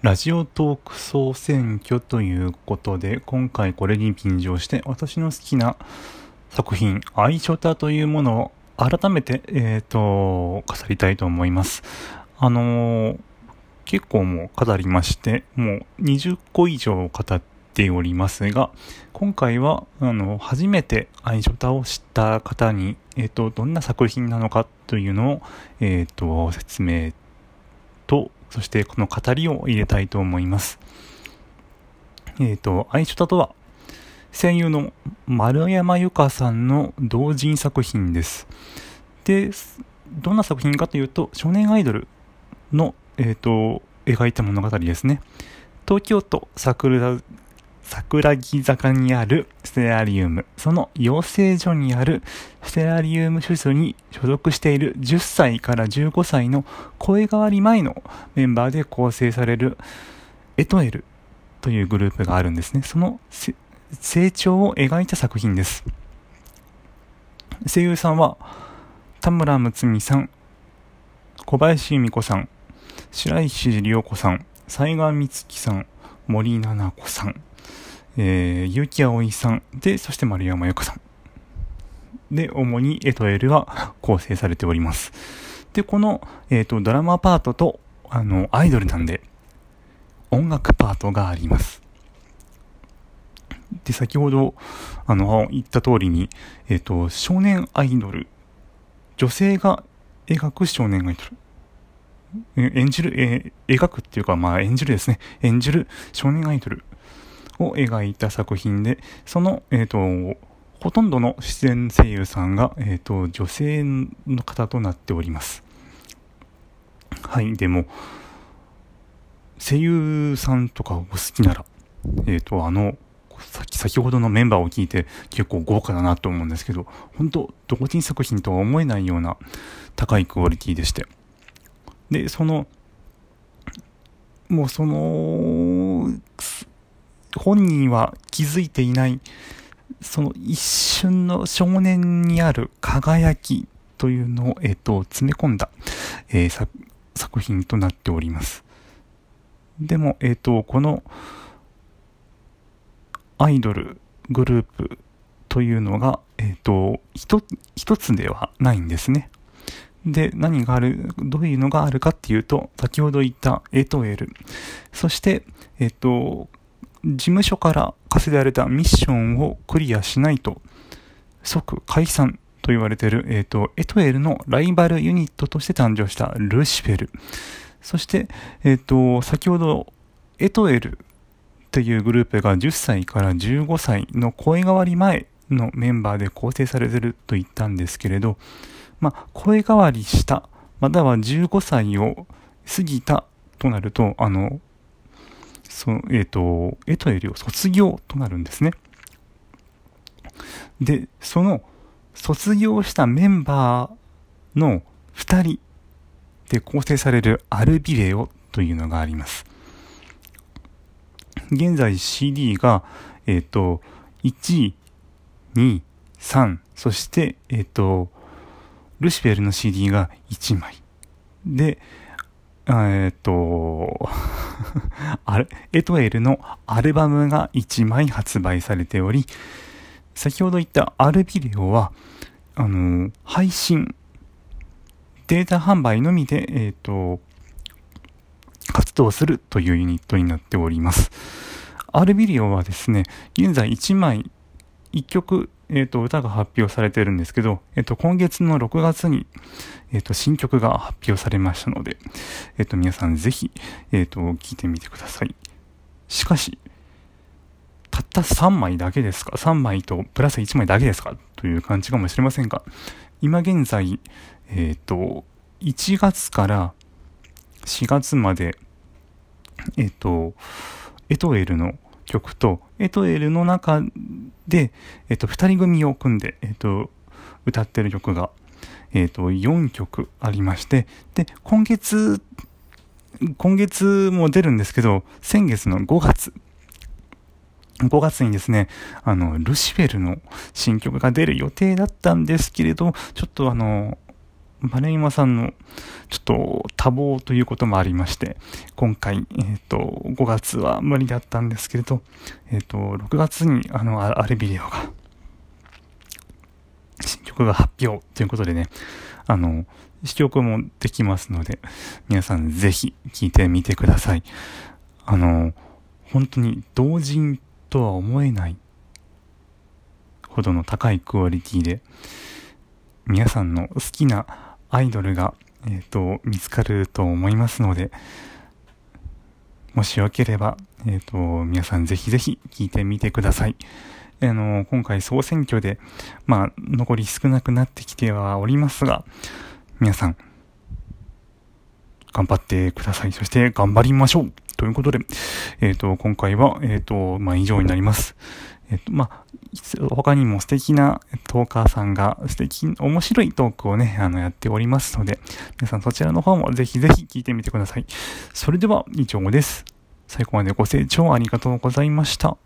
ラジオトーク総選挙ということで、今回これに便乗して、私の好きな作品、アイショタというものを改めて、えっ、ー、と、語りたいと思います。あのー、結構もう語りまして、もう20個以上語っておりますが、今回は、あの、初めてアイショタを知った方に、えっ、ー、と、どんな作品なのかというのを、えっ、と、説明と、そしてこの語りを入れたいと思います。えっ、ー、と、アイショタとは、声優の丸山由香さんの同人作品です。で、どんな作品かというと、少年アイドルの、えっ、ー、と、描いた物語ですね。東京都桜桜木坂にあるステラリウム、その養成所にあるステラリウム所属に所属している10歳から15歳の声変わり前のメンバーで構成されるエトエルというグループがあるんですね。その成長を描いた作品です。声優さんは田村睦美さん、小林由美子さん、白石里代子さん、西賀美月さん、森七子さん、えー、結城葵さん、で、そして丸山由佳さん。で、主にエトエルは構成されております。で、この、えっ、ー、と、ドラマパートと、あの、アイドルなんで、音楽パートがあります。で、先ほど、あの、言った通りに、えっ、ー、と、少年アイドル、女性が描く少年アイドル、演じる、えー、描くっていうか、まあ演じるですね。演じる少年アイドルを描いた作品で、その、えっ、ー、と、ほとんどの出演声優さんが、えっ、ー、と、女性の方となっております。はい、でも、声優さんとかお好きなら、えっ、ー、と、あの、先先ほどのメンバーを聞いて結構豪華だなと思うんですけど、本当同人作品とは思えないような高いクオリティでして。で、その、もうその、本人は気づいていない、その一瞬の少年にある輝きというのを、えっ、と、詰め込んだ、えー、作品となっております。でも、えっ、と、このアイドルグループというのが、えっ、と、一つではないんですね。で、何がある、どういうのがあるかっていうと、先ほど言ったエと L、そして、えっ、と、事務所から課せられたミッションをクリアしないと即解散と言われている、え、ー、と、エトエルのライバルユニットとして誕生したルシフェル。そして、え、ー、と、先ほど、エトエルというグループが10歳から15歳の声変わり前のメンバーで構成されていると言ったんですけれど、まあ、声変わりした、または15歳を過ぎたとなると、あの、その、えっ、ー、と、エトエルを卒業となるんですね。で、その、卒業したメンバーの2人で構成されるアルビレオというのがあります。現在 CD が、えっ、ー、と、1、2、3、そして、えっ、ー、と、ルシフェルの CD が1枚。で、えっと、あれ、エトエルのアルバムが1枚発売されており、先ほど言ったアルビデオは、あの、配信、データ販売のみで、えっ、と、活動するというユニットになっております。アルビデオはですね、現在1枚、1曲えっ、ー、と、歌が発表されてるんですけど、えっ、ー、と、今月の6月に、えっ、ー、と、新曲が発表されましたので、えっ、と、皆さんぜひ、えっ、と、聴いてみてください。しかし、たった3枚だけですか ?3 枚とプラス1枚だけですか？という感じかもしれませんが、今現在、えっ、と、1月から4月まで、えっ、と、エトエルの曲と、エトエルの中で、えっと、二人組を組んで、えっと、歌ってる曲が、えっと、4曲ありまして、で、今月、今月も出るんですけど、先月の5月、5月にですね、あの、ルシフェルの新曲が出る予定だったんですけれど、ちょっとあの、丸山さんのちょっと多忙ということもありまして、今回、えっ、ー、と、5月は無理だったんですけれど、えっ、ー、と、6月にあの、アルビデオが、新曲が発表ということでね、あの、試曲もできますので、皆さんぜひ聴いてみてください。あの、本当に同人とは思えないほどの高いクオリティで、皆さんの好きなアイドルが、えっ、ー、と、見つかると思いますので、もしよければ、えっ、ー、と、皆さんぜひぜひ聞いてみてください。あの、今回総選挙で、まあ、残り少なくなってきてはおりますが、皆さん、頑張ってください。そして頑張りましょうということで、えっ、ー、と、今回は、えっ、ー、と、まあ、以上になります。えっ、ー、と、まあ、他にも素敵なトーカーさんが素敵、面白いトークをね、あの、やっておりますので、皆さんそちらの方もぜひぜひ聞いてみてください。それでは以上です。最後までご清聴ありがとうございました。